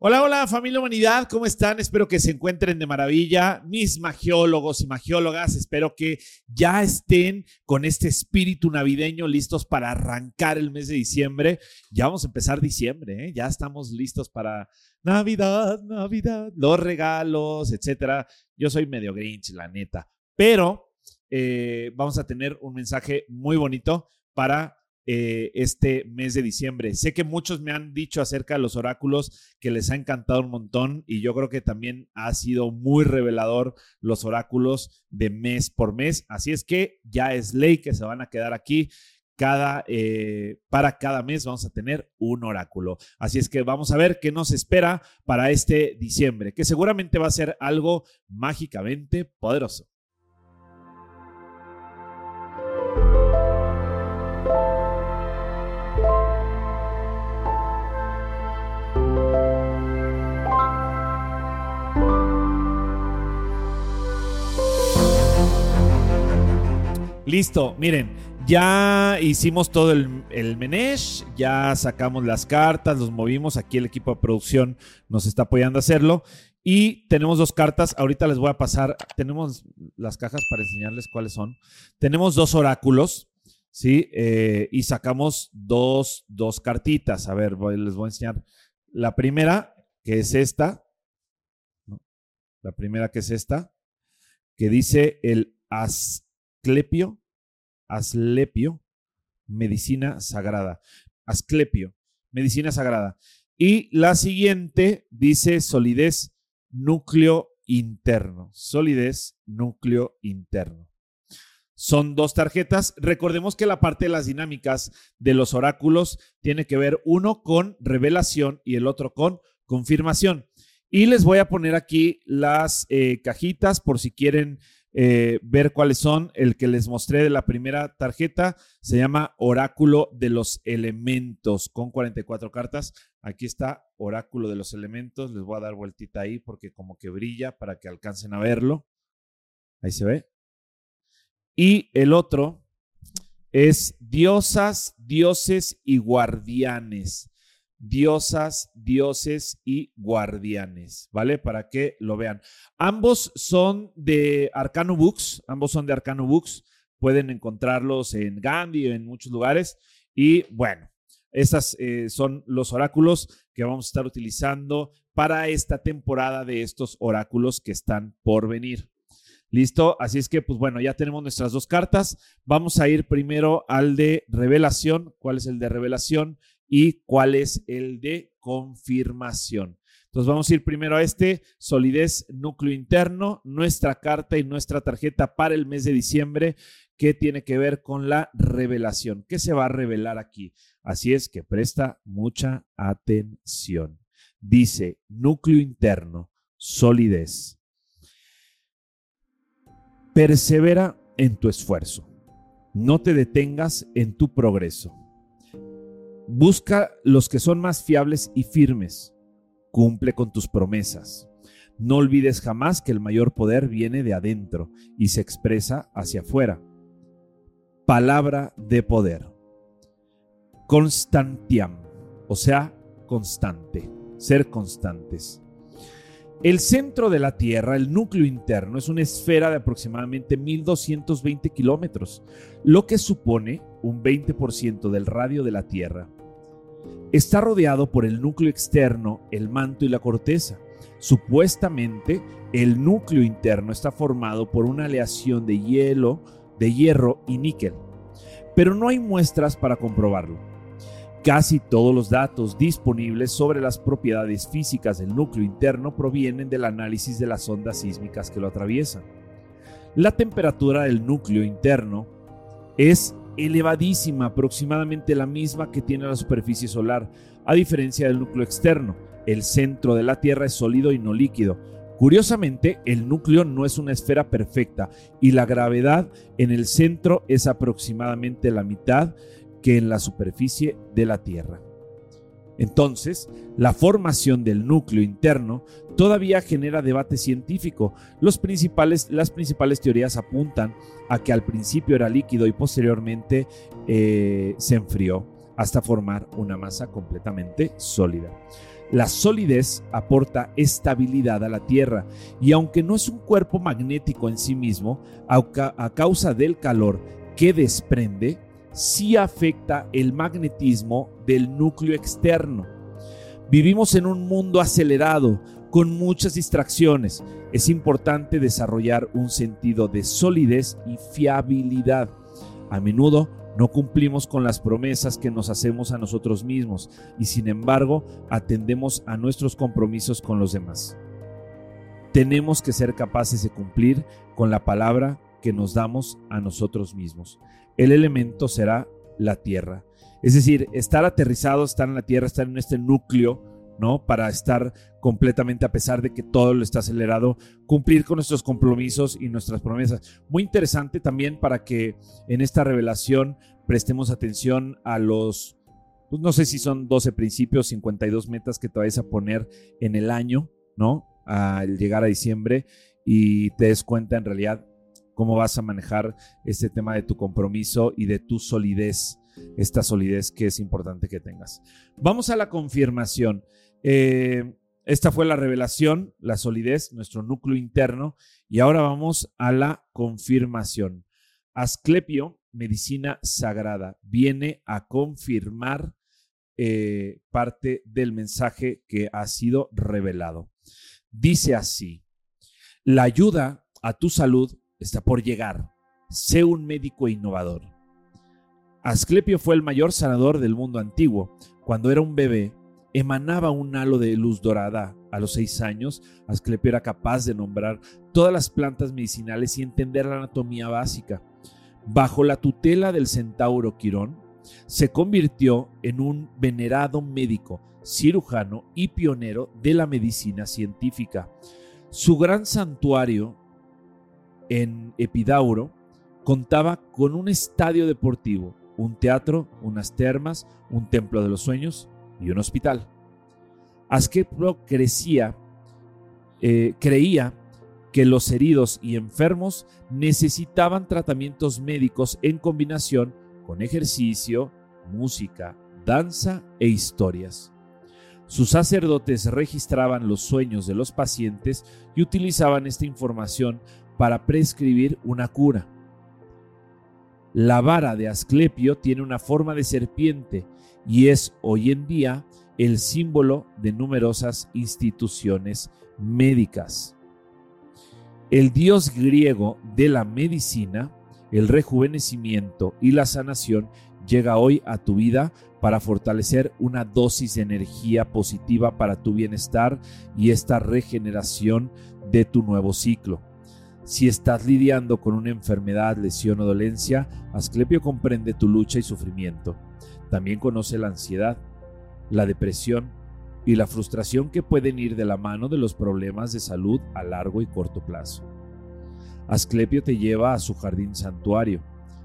Hola, hola familia humanidad, ¿cómo están? Espero que se encuentren de maravilla. Mis magiólogos y magiólogas, espero que ya estén con este espíritu navideño listos para arrancar el mes de diciembre. Ya vamos a empezar diciembre, ¿eh? ya estamos listos para Navidad, Navidad, los regalos, etcétera. Yo soy medio grinch, la neta, pero eh, vamos a tener un mensaje muy bonito para eh, este mes de diciembre. Sé que muchos me han dicho acerca de los oráculos que les ha encantado un montón y yo creo que también ha sido muy revelador los oráculos de mes por mes. Así es que ya es ley que se van a quedar aquí. Cada, eh, para cada mes vamos a tener un oráculo. Así es que vamos a ver qué nos espera para este diciembre, que seguramente va a ser algo mágicamente poderoso. Listo, miren, ya hicimos todo el, el ya sacamos las cartas, los movimos, aquí el equipo de producción nos está apoyando a hacerlo. Y tenemos dos cartas, ahorita les voy a pasar, tenemos las cajas para enseñarles cuáles son. Tenemos dos oráculos, ¿sí? Eh, y sacamos dos, dos cartitas. A ver, les voy a enseñar. La primera, que es esta, la primera que es esta, que dice el as Asclepio, Aslepio, medicina sagrada. Asclepio, medicina sagrada. Y la siguiente dice solidez, núcleo interno. Solidez, núcleo interno. Son dos tarjetas. Recordemos que la parte de las dinámicas de los oráculos tiene que ver uno con revelación y el otro con confirmación. Y les voy a poner aquí las eh, cajitas por si quieren eh, ver cuáles son. El que les mostré de la primera tarjeta se llama Oráculo de los Elementos con 44 cartas. Aquí está Oráculo de los Elementos. Les voy a dar vueltita ahí porque como que brilla para que alcancen a verlo. Ahí se ve. Y el otro es diosas, dioses y guardianes diosas, dioses y guardianes, ¿vale? Para que lo vean. Ambos son de Arcano Books, ambos son de Arcano Books. Pueden encontrarlos en Gandhi o en muchos lugares. Y bueno, estos eh, son los oráculos que vamos a estar utilizando para esta temporada de estos oráculos que están por venir. ¿Listo? Así es que, pues bueno, ya tenemos nuestras dos cartas. Vamos a ir primero al de revelación. ¿Cuál es el de revelación? Y cuál es el de confirmación. Entonces vamos a ir primero a este, solidez núcleo interno, nuestra carta y nuestra tarjeta para el mes de diciembre que tiene que ver con la revelación. ¿Qué se va a revelar aquí? Así es que presta mucha atención. Dice núcleo interno, solidez. Persevera en tu esfuerzo. No te detengas en tu progreso. Busca los que son más fiables y firmes. Cumple con tus promesas. No olvides jamás que el mayor poder viene de adentro y se expresa hacia afuera. Palabra de poder. Constantiam, o sea, constante, ser constantes. El centro de la Tierra, el núcleo interno, es una esfera de aproximadamente 1220 kilómetros, lo que supone un 20% del radio de la Tierra. Está rodeado por el núcleo externo, el manto y la corteza. Supuestamente, el núcleo interno está formado por una aleación de hielo, de hierro y níquel, pero no hay muestras para comprobarlo. Casi todos los datos disponibles sobre las propiedades físicas del núcleo interno provienen del análisis de las ondas sísmicas que lo atraviesan. La temperatura del núcleo interno es elevadísima, aproximadamente la misma que tiene la superficie solar, a diferencia del núcleo externo. El centro de la Tierra es sólido y no líquido. Curiosamente, el núcleo no es una esfera perfecta y la gravedad en el centro es aproximadamente la mitad que en la superficie de la Tierra. Entonces, la formación del núcleo interno todavía genera debate científico. las principales teorías apuntan a que al principio era líquido y posteriormente eh, se enfrió hasta formar una masa completamente sólida. La solidez aporta estabilidad a la Tierra y aunque no es un cuerpo magnético en sí mismo, a causa del calor que desprende, sí afecta el magnetismo del núcleo externo. Vivimos en un mundo acelerado, con muchas distracciones. Es importante desarrollar un sentido de solidez y fiabilidad. A menudo no cumplimos con las promesas que nos hacemos a nosotros mismos y sin embargo atendemos a nuestros compromisos con los demás. Tenemos que ser capaces de cumplir con la palabra que nos damos a nosotros mismos. El elemento será la tierra. Es decir, estar aterrizado, estar en la tierra, estar en este núcleo, ¿no? Para estar completamente, a pesar de que todo lo está acelerado, cumplir con nuestros compromisos y nuestras promesas. Muy interesante también para que en esta revelación prestemos atención a los, pues no sé si son 12 principios, 52 metas que te vayas a poner en el año, ¿no? Al llegar a diciembre y te des cuenta en realidad cómo vas a manejar este tema de tu compromiso y de tu solidez, esta solidez que es importante que tengas. Vamos a la confirmación. Eh, esta fue la revelación, la solidez, nuestro núcleo interno, y ahora vamos a la confirmación. Asclepio, medicina sagrada, viene a confirmar eh, parte del mensaje que ha sido revelado. Dice así, la ayuda a tu salud está por llegar. Sé un médico innovador. Asclepio fue el mayor sanador del mundo antiguo. Cuando era un bebé, emanaba un halo de luz dorada. A los seis años, Asclepio era capaz de nombrar todas las plantas medicinales y entender la anatomía básica. Bajo la tutela del centauro Quirón, se convirtió en un venerado médico, cirujano y pionero de la medicina científica. Su gran santuario en Epidauro contaba con un estadio deportivo, un teatro, unas termas, un templo de los sueños y un hospital. Asclepio crecía, eh, creía que los heridos y enfermos necesitaban tratamientos médicos en combinación con ejercicio, música, danza e historias. Sus sacerdotes registraban los sueños de los pacientes y utilizaban esta información para prescribir una cura. La vara de Asclepio tiene una forma de serpiente y es hoy en día el símbolo de numerosas instituciones médicas. El dios griego de la medicina, el rejuvenecimiento y la sanación llega hoy a tu vida para fortalecer una dosis de energía positiva para tu bienestar y esta regeneración de tu nuevo ciclo. Si estás lidiando con una enfermedad, lesión o dolencia, Asclepio comprende tu lucha y sufrimiento. También conoce la ansiedad, la depresión y la frustración que pueden ir de la mano de los problemas de salud a largo y corto plazo. Asclepio te lleva a su jardín santuario,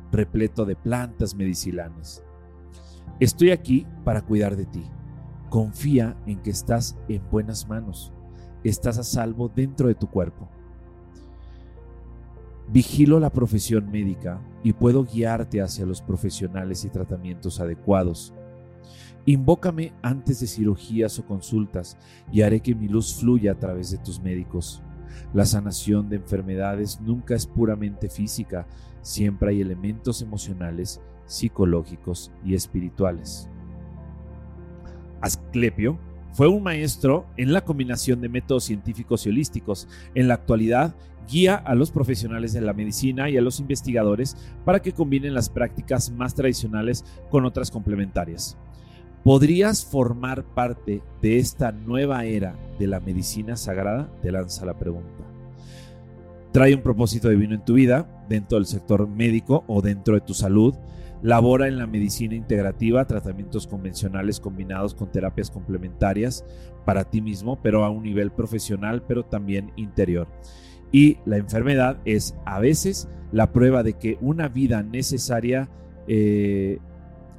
repleto de plantas medicinales. Estoy aquí para cuidar de ti. Confía en que estás en buenas manos. Estás a salvo dentro de tu cuerpo. Vigilo la profesión médica y puedo guiarte hacia los profesionales y tratamientos adecuados. Invócame antes de cirugías o consultas y haré que mi luz fluya a través de tus médicos. La sanación de enfermedades nunca es puramente física, siempre hay elementos emocionales, psicológicos y espirituales. Asclepio fue un maestro en la combinación de métodos científicos y holísticos. En la actualidad, guía a los profesionales de la medicina y a los investigadores para que combinen las prácticas más tradicionales con otras complementarias. ¿Podrías formar parte de esta nueva era de la medicina sagrada? Te lanza la pregunta. Trae un propósito divino en tu vida, dentro del sector médico o dentro de tu salud Labora en la medicina integrativa, tratamientos convencionales combinados con terapias complementarias para ti mismo, pero a un nivel profesional, pero también interior. Y la enfermedad es a veces la prueba de que una vida necesaria, eh,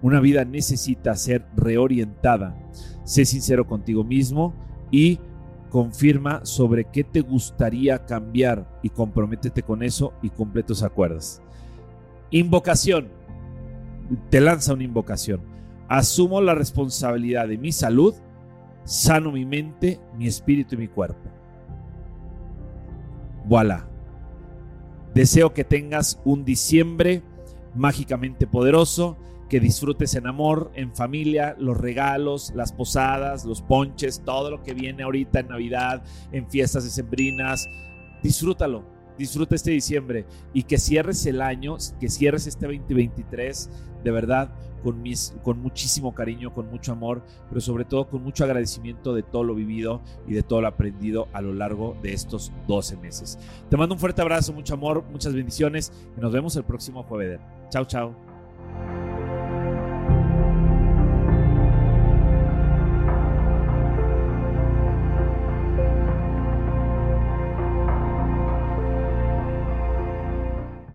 una vida necesita ser reorientada. Sé sincero contigo mismo y confirma sobre qué te gustaría cambiar y comprométete con eso y cumple tus acuerdos. Invocación te lanza una invocación. Asumo la responsabilidad de mi salud sano mi mente, mi espíritu y mi cuerpo. Voilà. Deseo que tengas un diciembre mágicamente poderoso, que disfrutes en amor, en familia, los regalos, las posadas, los ponches, todo lo que viene ahorita en Navidad, en fiestas decembrinas. Disfrútalo, disfruta este diciembre y que cierres el año, que cierres este 2023 de verdad con, mis, con muchísimo cariño, con mucho amor, pero sobre todo con mucho agradecimiento de todo lo vivido y de todo lo aprendido a lo largo de estos 12 meses. Te mando un fuerte abrazo, mucho amor, muchas bendiciones y nos vemos el próximo jueves. Chao, chao.